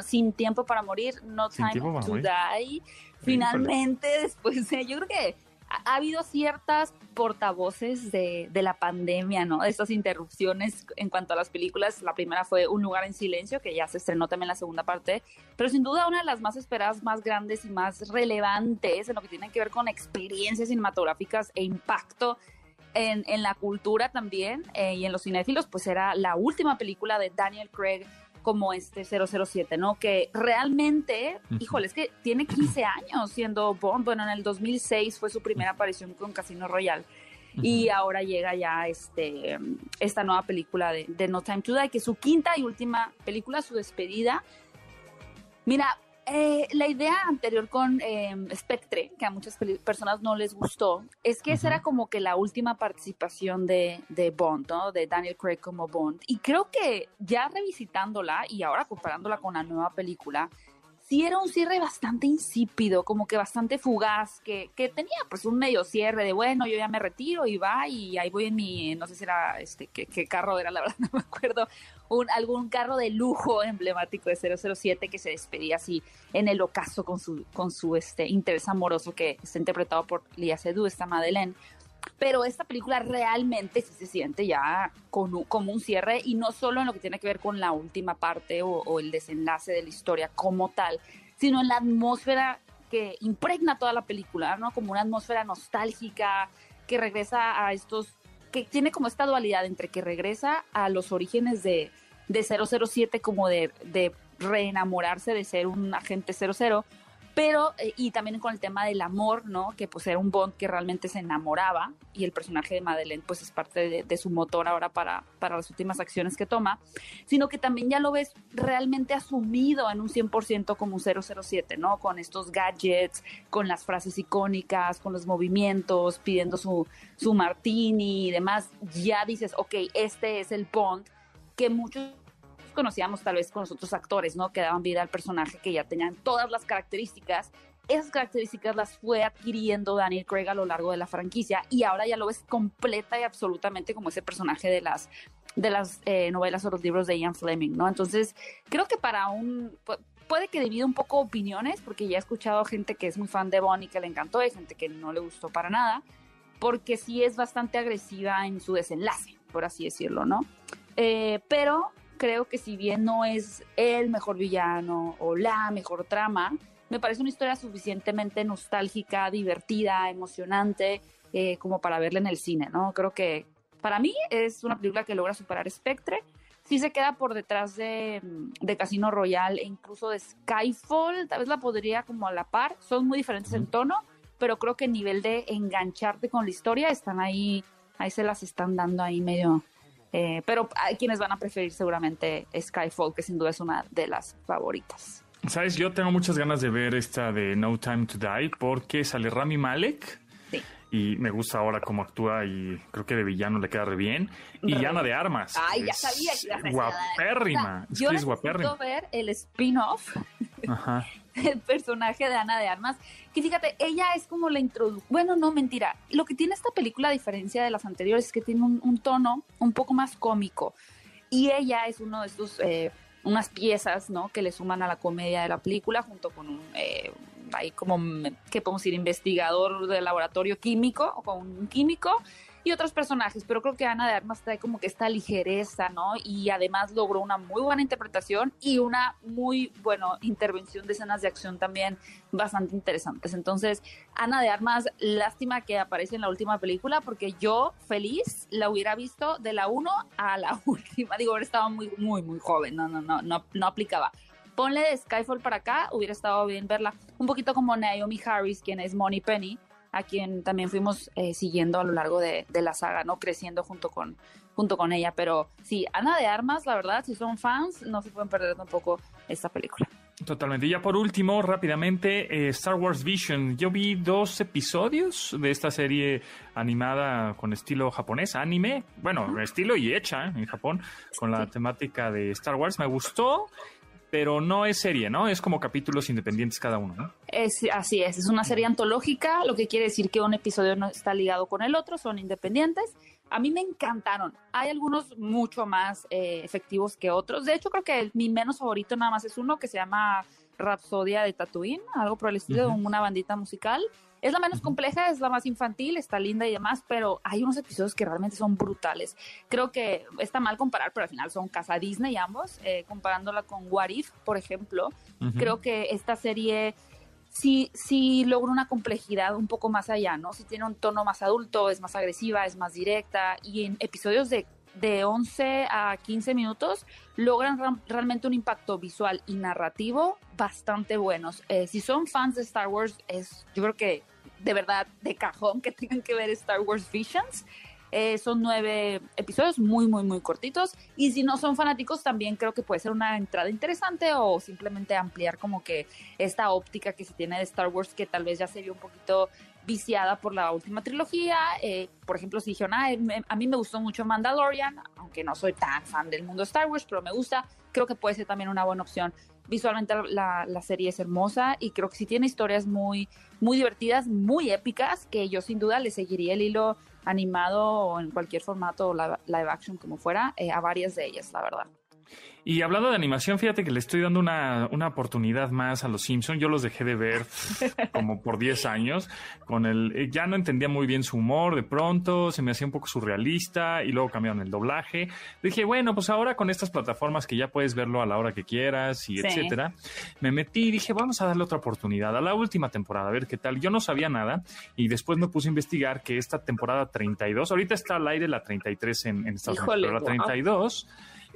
sin tiempo para morir, No Time to Die. Finalmente, después de, yo creo que ha, habido ciertas portavoces de, de, la pandemia, ¿no? Estas interrupciones en cuanto a las películas. La primera fue Un lugar en silencio, que ya se estrenó también la segunda parte, pero sin duda una de las más esperadas, más grandes y más relevantes en lo que tiene que ver con experiencias cinematográficas e impacto en, en la cultura también eh, y en los cinéfilos, pues era la última película de Daniel Craig como este 007, ¿no? Que realmente, híjole, es que tiene 15 años siendo Bond. Bueno, en el 2006 fue su primera aparición con Casino Royale. Y ahora llega ya este, esta nueva película de, de No Time to Die, que es su quinta y última película, su despedida. Mira, eh, la idea anterior con em, Spectre, que a muchas personas no les gustó, es que esa era como que la última participación de, de, Bond, ¿no? De Daniel Craig como Bond. Y creo que ya revisitándola y ahora comparándola con la nueva película, sí era un cierre bastante insípido, como que bastante fugaz, que, que, tenía pues un medio cierre de bueno, yo ya me retiro y va y ahí voy en mi, no sé si era este, qué, qué carro era, la verdad no me acuerdo, un, algún carro de lujo emblemático de 007 que se despedía así en el ocaso con su, con su este, interés amoroso que está interpretado por Lia Seydoux, esta Madeleine pero esta película realmente sí se siente ya con como un cierre y no solo en lo que tiene que ver con la última parte o, el desenlace de la historia como tal, sino en la atmósfera que impregna toda la película, ¿no? Como una atmósfera nostálgica que regresa a estos, que tiene como esta dualidad entre que regresa a los orígenes de, de 007 como de, de reenamorarse de ser un agente 00, pero eh, y también con el tema del amor, ¿no? Que pues era un Bond que realmente se enamoraba y el personaje de Madeleine pues es parte de, su motor ahora para, para las últimas acciones que toma, sino que también ya lo ves realmente asumido en un 100% como un 007, ¿no? Con estos gadgets, con las frases icónicas, con los movimientos, pidiendo su, su martini y demás, ya dices, ok, este es el Bond que muchos conocíamos tal vez con los otros actores, ¿no? Que daban vida al personaje, que ya tenían todas las características. Esas características las fue adquiriendo Daniel Craig a lo largo de la franquicia y ahora ya lo ves completa y absolutamente como ese personaje de las de las eh, novelas o los libros de Ian Fleming, ¿no? Entonces, creo que para un puede que divida un poco opiniones, porque ya he escuchado gente que es muy fan de Bonnie que le encantó y gente que no le gustó para nada, porque sí es bastante agresiva en su desenlace, por así decirlo, ¿no? Eh, pero creo que si bien no es el mejor villano o la mejor trama, me parece una historia suficientemente nostálgica, divertida, emocionante, eh, como para verla en el cine, ¿no? Creo que para mí es una película que logra superar Spectre. Sí se queda por detrás de, Casino Royale e incluso de Skyfall, tal vez la podría como a la par, son muy diferentes en tono, pero creo que el nivel de engancharte con la historia están ahí, ahí se las están dando ahí medio, eh, pero hay quienes van a preferir seguramente Skyfall, que sin duda es una de las favoritas. Sabes, yo tengo muchas ganas de ver esta de No Time to Die porque sale Rami Malek y me gusta ahora cómo actúa y creo que de villano le queda re bien. Y Ana de Armas. Ay, ya sabía que Guapérrima. yo es necesito ver el spin-off del personaje de Ana de Armas. Que fíjate, ella es como la introducción. Bueno, no, mentira. Lo que tiene esta película, a diferencia de las anteriores, es que tiene un, tono un poco más cómico. Y ella es uno de estos... Eh, unas piezas, ¿no? Que le suman a la comedia de la película junto con un, eh, ahí como, ¿qué podemos decir? Investigador de laboratorio químico o con un químico y otros personajes, pero creo que Ana de Armas trae como que esta ligereza, ¿no? Y además logró una muy buena interpretación y una muy, buena intervención de escenas de acción también bastante interesantes. Entonces, Ana de Armas, lástima que aparece en la última película, porque yo feliz la hubiera visto de la 1 a la última. Digo, estaba muy, muy, muy joven, no, no, no, no, no aplicaba ponle de Skyfall para acá, hubiera estado bien verla. Un poquito como Naomi Harris, quien es Money Penny, a quien también fuimos eh, siguiendo a lo largo de, la saga, ¿no? Creciendo junto con, junto con ella. Pero sí, Ana de Armas, la verdad, si son fans, no se pueden perder tampoco esta película. Totalmente. Y ya por último, rápidamente, eh, Star Wars Vision. Yo vi dos episodios de esta serie animada con estilo japonés, anime. Bueno, estilo y hecha en Japón, con la temática de Star Wars. Me gustó pero no es serie, ¿no? Es como capítulos independientes cada uno, ¿no? Es, así es, es una serie antológica, lo que quiere decir que un episodio no está ligado con el otro, son independientes. A mí me encantaron. Hay algunos mucho más eh, efectivos que otros. De hecho, creo que mi menos favorito nada más es uno que se llama Rapsodia de Tatooine, algo por el estilo de una bandita musical. Es la menos compleja, es la más infantil, está linda y demás, pero hay unos episodios que realmente son brutales. Creo que está mal comparar, pero al final son casa Disney ambos, eh, comparándola con What If, por ejemplo. Creo que esta serie sí, sí logra una complejidad un poco más allá, ¿no? Si tiene un tono más adulto, es más agresiva, es más directa y en episodios de de 11 a 15 minutos logran realmente un impacto visual y narrativo bastante buenos. Eh, si son fans de Star Wars, es yo creo que de verdad de cajón que tengan que ver Star Wars Visions. Eh, son nueve episodios muy, muy, muy cortitos. Y si no son fanáticos, también creo que puede ser una entrada interesante o simplemente ampliar como que esta óptica que se tiene de Star Wars, que tal vez ya se vio un poquito viciada por la última trilogía. Eh, por ejemplo, si dijeron, ah, a mí me gustó mucho Mandalorian, aunque no soy tan fan del mundo Star Wars, pero me gusta, creo que puede ser también una buena opción. Visualmente la, la serie es hermosa y creo que sí tiene historias muy, muy divertidas, muy épicas, que yo sin duda le seguiría el hilo animado o en cualquier formato live action como fuera eh, a varias de ellas, la verdad. Y hablando de animación, fíjate que le estoy dando una, una oportunidad más a los Simpsons. Yo los dejé de ver como por 10 años. Con el, eh, ya no entendía muy bien su humor de pronto, se me hacía un poco surrealista y luego cambiaron el doblaje. Dije, bueno, pues ahora con estas plataformas que ya puedes verlo a la hora que quieras y etcétera, me metí y dije, vamos a darle otra oportunidad a la última temporada, a ver qué tal. Yo no sabía nada y después me puse a investigar que esta temporada 32, ahorita está al aire la 33 en, en Estados Unidos, pero la 32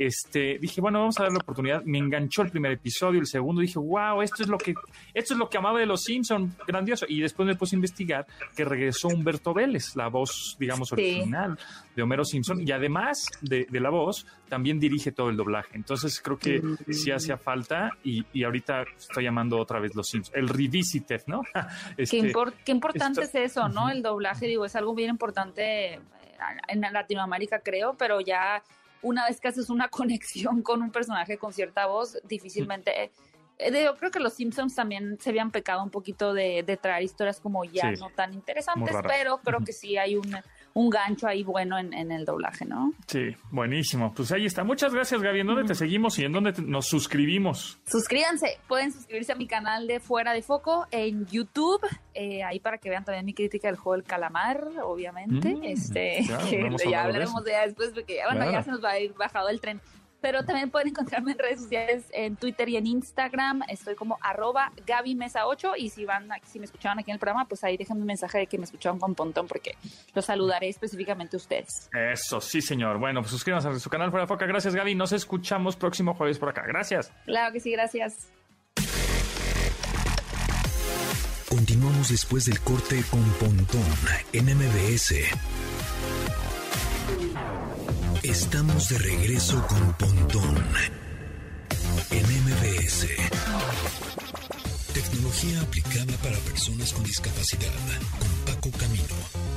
este, dije, bueno, vamos a darle la oportunidad. Me enganchó el primer episodio, el segundo, dije, wow, esto es lo que, esto es lo que amaba de los Simpsons, grandioso. Y después me puse a investigar que regresó Humberto Vélez, la voz, digamos, original de Homero Simpson, y además de, la voz, también dirige todo el doblaje. Entonces creo que sí hacía falta, y, ahorita estoy llamando otra vez los Simpsons, el revisited, ¿no? Este, qué, importante es eso, ¿no? El doblaje, digo, es algo bien importante eh, en Latinoamérica, creo, pero ya una vez que haces una conexión con un personaje con cierta voz, difícilmente... Eh, yo creo que los Simpsons también se habían pecado un poquito de, traer historias como ya no tan interesantes, pero creo que sí hay un, un gancho ahí bueno en, el doblaje, ¿no? Sí, buenísimo. Pues ahí está. Muchas gracias, Gaby. ¿En dónde te seguimos y en dónde nos suscribimos? Suscríbanse. Pueden suscribirse a mi canal de Fuera de Foco en YouTube. Eh, ahí para que vean también mi crítica del juego del calamar, obviamente. Mm, este, ya, hablaremos de, después porque bueno, ya se nos va a ir bajado el tren. Pero también pueden encontrarme en redes sociales, en Twitter y en Instagram. Estoy como arroba Gaby Mesa 8 y si van, si me escuchaban aquí en el programa, pues ahí déjenme un mensaje de que me escucharon con Pontón porque los saludaré específicamente a ustedes. Eso, sí, señor. Bueno, pues suscríbanse a su canal Fuera Foca. Gracias, Gaby. Nos escuchamos próximo jueves por acá. Gracias. Claro que sí, gracias. Continuamos después del corte con Pontón en MBS. Estamos de regreso con Pontón en MBS. Tecnología aplicada para personas con discapacidad con Paco Camino.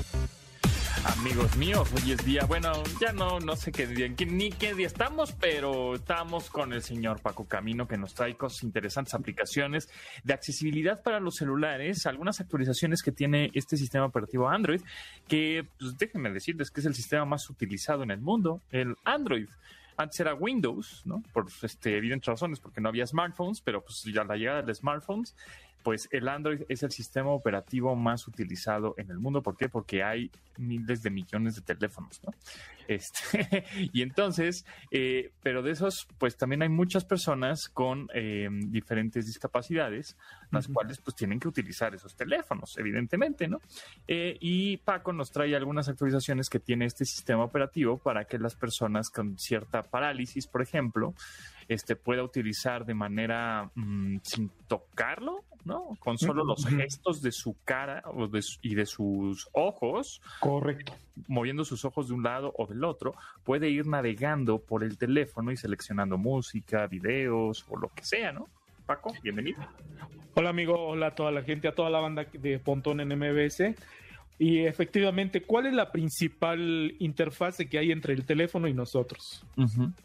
Amigos míos, hoy es día, bueno, ya no, no sé qué día, ni qué día estamos, pero estamos con el señor Paco Camino que nos trae cosas interesantes, aplicaciones de accesibilidad para los celulares, algunas actualizaciones que tiene este sistema operativo Android, que pues, déjenme decirles que es el sistema más utilizado en el mundo, el Android. Antes era Windows, ¿no? Por este, evidentes razones, porque no había smartphones, pero pues ya la llegada de smartphones pues el Android es el sistema operativo más utilizado en el mundo. ¿Por qué? Porque hay miles de millones de teléfonos, ¿no? Este, y entonces, eh, pero de esos, pues también hay muchas personas con eh, diferentes discapacidades, las cuales pues tienen que utilizar esos teléfonos, evidentemente, ¿no? Eh, y Paco nos trae algunas actualizaciones que tiene este sistema operativo para que las personas con cierta parálisis, por ejemplo, este, pueda utilizar de manera mm, sin tocarlo, ¿no? Con solo los gestos de su cara y de sus ojos. Correcto. Moviendo sus ojos de un lado o del otro, puede ir navegando por el teléfono y seleccionando música, videos o lo que sea, ¿no? Paco, bienvenido. Hola amigo, hola a toda la gente, a toda la banda de Pontón en MBS. Y efectivamente, ¿cuál es la principal interfase que hay entre el teléfono y nosotros?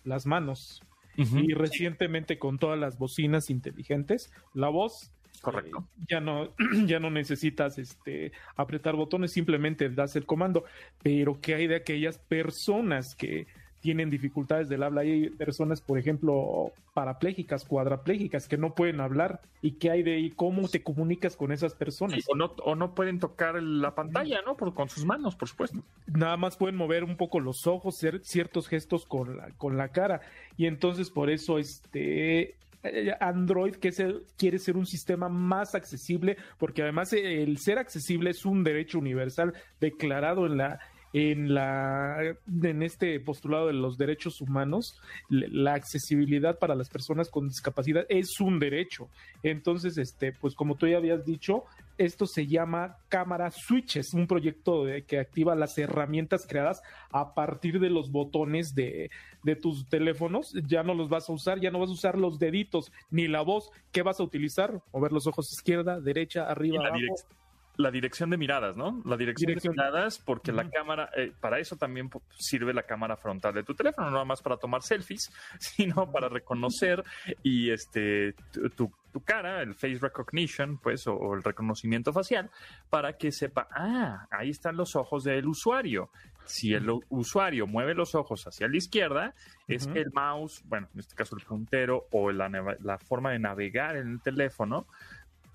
Las manos y recientemente con todas las bocinas inteligentes, la voz Correcto. Eh, ya no, ya no necesitas este apretar botones, simplemente das el comando. Pero ¿qué hay de aquellas personas que tienen dificultades del habla. Hay personas, por ejemplo, paraplégicas, cuadraplégicas, que no pueden hablar. ¿Y qué hay de ahí? ¿Cómo te comunicas con esas personas? o, no, o no pueden tocar la pantalla, ¿no? Por, con sus manos, por supuesto. Nada más pueden mover un poco los ojos, hacer ciertos gestos con la, con la cara. Y entonces por eso este Android que quiere ser un sistema más accesible, porque además el ser accesible es un derecho universal declarado en la en la en este postulado de los derechos humanos la accesibilidad para las personas con discapacidad es un derecho. Entonces este pues como tú ya habías dicho esto se llama cámara switches un proyecto de, que activa las herramientas creadas a partir de los botones de, de tus teléfonos. Ya no los vas a usar ya no vas a usar los deditos ni la voz. ¿qué vas a utilizar mover los ojos izquierda derecha arriba abajo la dirección de miradas, ¿no? La dirección, de miradas, porque la cámara, eh, para eso también sirve la cámara frontal de tu teléfono, no nada más para tomar selfies, sino para reconocer y este tu, cara, el face recognition, pues, o, el reconocimiento facial, para que sepa, ah, ahí están los ojos del usuario. Si el usuario mueve los ojos hacia la izquierda, es que el mouse, bueno, en este caso el puntero o la, la forma de navegar en el teléfono,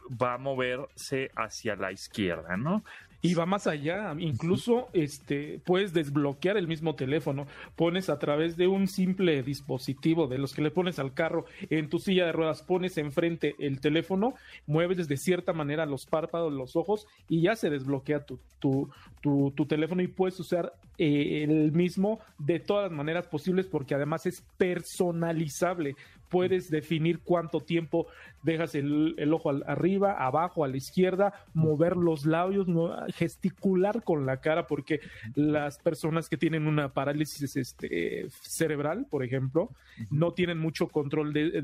va a moverse hacia la izquierda, ¿no? Y va más allá, incluso este puedes desbloquear el mismo teléfono, pones a través de un simple dispositivo de los que le pones al carro en tu silla de ruedas, pones enfrente el teléfono, mueves de cierta manera los párpados, los ojos y ya se desbloquea tu, tu, tu, teléfono y puedes usar eh, el mismo de todas las maneras posibles porque además es personalizable puedes definir cuánto tiempo dejas el, ojo arriba, abajo, a la izquierda, mover los labios, gesticular con la cara, porque las personas que tienen una parálisis este, cerebral, por ejemplo, no tienen mucho control de,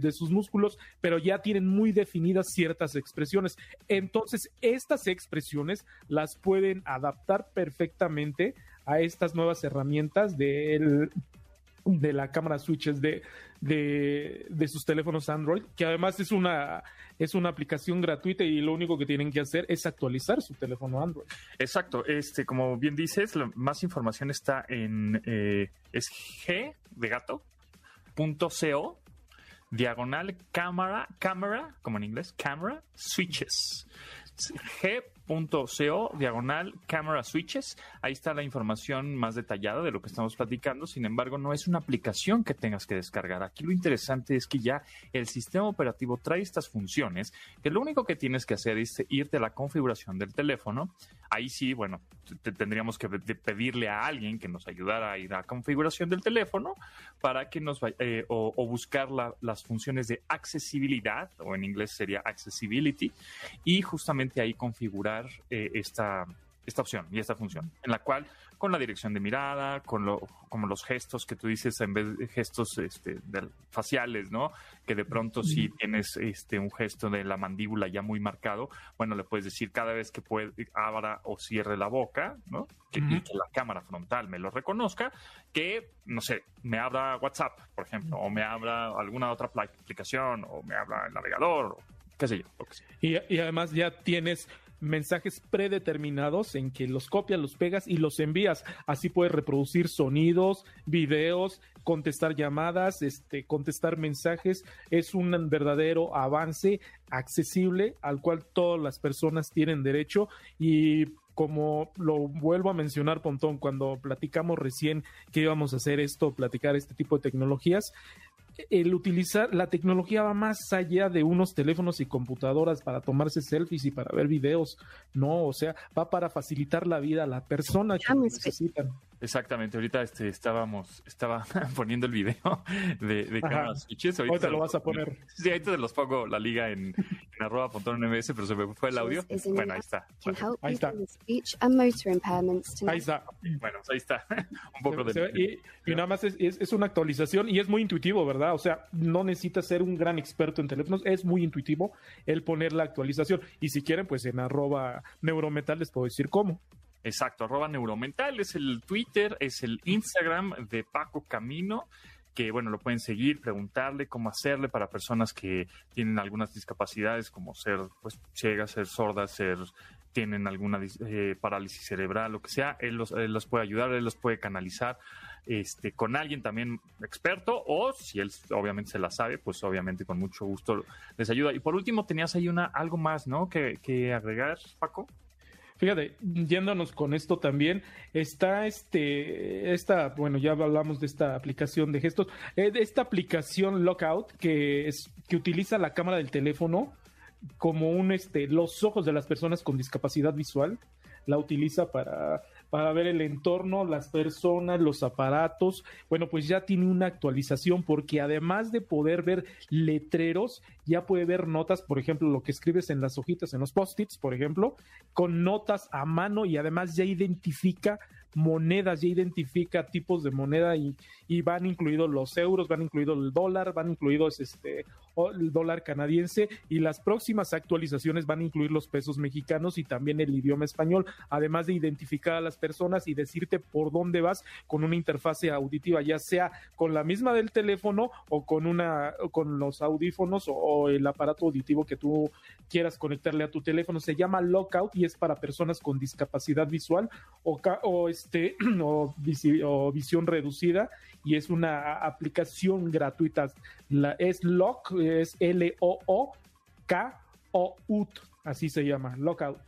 de sus músculos, pero ya tienen muy definidas ciertas expresiones. Entonces, estas expresiones las pueden adaptar perfectamente a estas nuevas herramientas del de la cámara switches de, de, de, sus teléfonos Android, que además es una, es una aplicación gratuita y lo único que tienen que hacer es actualizar su teléfono Android. Exacto, este, como bien dices, más información está en eh, es g de gato punto co diagonal cámara, cámara, como en inglés, camera switches g.co diagonal camera switches. Ahí está la información más detallada de lo que estamos platicando. Sin embargo, no es una aplicación que tengas que descargar. Aquí lo interesante es que ya el sistema operativo trae estas funciones que lo único que tienes que hacer es irte a la configuración del teléfono. Ahí sí, bueno, tendríamos que pedirle a alguien que nos ayudara a ir a la configuración del teléfono para que nos vaya, eh, o, buscar las funciones de accesibilidad, o en inglés sería accessibility, y justamente ahí configurar eh, esta, esta opción y esta función, en la cual con la dirección de mirada, con lo, como los gestos que tú dices en vez de gestos este, faciales, ¿no? Que de pronto si tienes este un gesto de la mandíbula ya muy marcado, bueno, le puedes decir cada vez que puede, abra o cierre la boca, ¿no? Que, que la cámara frontal me lo reconozca, que, no sé, me abra WhatsApp, por ejemplo, o me abra alguna otra aplicación, o me abra el navegador, qué sé yo. Y, y, además ya tienes mensajes predeterminados en que los copias, los pegas y los envías. Así puedes reproducir sonidos, videos, contestar llamadas, este, contestar mensajes. Es un verdadero avance accesible al cual todas las personas tienen derecho y como lo vuelvo a mencionar, Pontón, cuando platicamos recién que íbamos a hacer esto, platicar este tipo de tecnologías, el utilizar la tecnología va más allá de unos teléfonos y computadoras para tomarse selfies y para ver videos, no, o sea, va para facilitar la vida a la persona que necesitan. Exactamente, ahorita este, estábamos, estaba poniendo el video de, de switches. Ahorita, lo vas a poner. Sí, ahorita te los pongo la liga en, en arroba pero se me fue el audio. Bueno, ahí está. ahí está. Ahí está. Bueno, ahí está. Un poco de... y, y, nada más es, es, es, una actualización y es muy intuitivo, ¿verdad? O sea, no necesitas ser un gran experto en teléfonos, es muy intuitivo el poner la actualización. Y si quieren, pues en arroba neurometal les puedo decir cómo. Exacto, arroba neuromental es el Twitter, es el Instagram de Paco Camino que bueno, lo pueden seguir, preguntarle cómo hacerle para personas que tienen algunas discapacidades como ser pues ciegas, ser sordas, ser tienen alguna eh, parálisis cerebral, lo que sea, él los, él los puede ayudar, él los puede canalizar este, con alguien también experto o si él obviamente se la sabe, pues obviamente con mucho gusto les ayuda. Y por último, tenías ahí una algo más, ¿no? Que, que agregar, Paco. Fíjate, yéndonos con esto también, está este, esta, bueno, ya hablamos de esta aplicación de gestos, eh, esta aplicación Lockout que es, que utiliza la cámara del teléfono como un, este, los ojos de las personas con discapacidad visual, la utiliza para para ver el entorno, las personas, los aparatos. Bueno, pues ya tiene una actualización porque además de poder ver letreros, ya puede ver notas, por ejemplo, lo que escribes en las hojitas, en los post-its, por ejemplo, con notas a mano y además ya identifica monedas, ya identifica tipos de moneda y, y van incluidos los euros, van incluido el dólar, van incluidos este el dólar canadiense y las próximas actualizaciones van a incluir los pesos mexicanos y también el idioma español, además de identificar a las personas y decirte por dónde vas con una interfase auditiva, ya sea con la misma del teléfono o con una con los audífonos o el aparato auditivo que tú quieras conectarle a tu teléfono. Se llama Lockout y es para personas con discapacidad visual o, o este o, visión reducida y es una aplicación gratuita. La, es Lock, es L-O-O-K-O-U-T, así se llama, Lockout.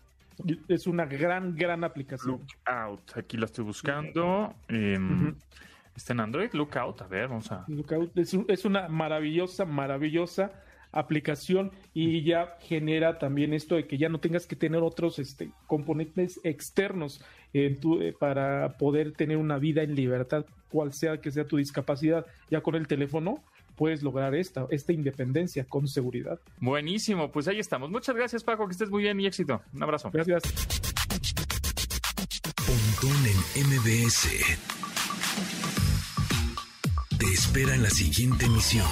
Es una gran, gran aplicación. Lookout, aquí la estoy buscando. Em, está en Android, Lookout, a ver, vamos a... Lookout es, es una maravillosa, maravillosa aplicación y ya genera también esto de que ya no tengas que tener otros este, componentes externos en tu, eh, para poder tener una vida en libertad, cual sea que sea tu discapacidad, ya con el teléfono puedes lograr esta, esta independencia con seguridad. Buenísimo, pues ahí estamos. Muchas gracias Paco, que estés muy bien y éxito. Un abrazo. Gracias. en MBS. Te espera en la siguiente emisión.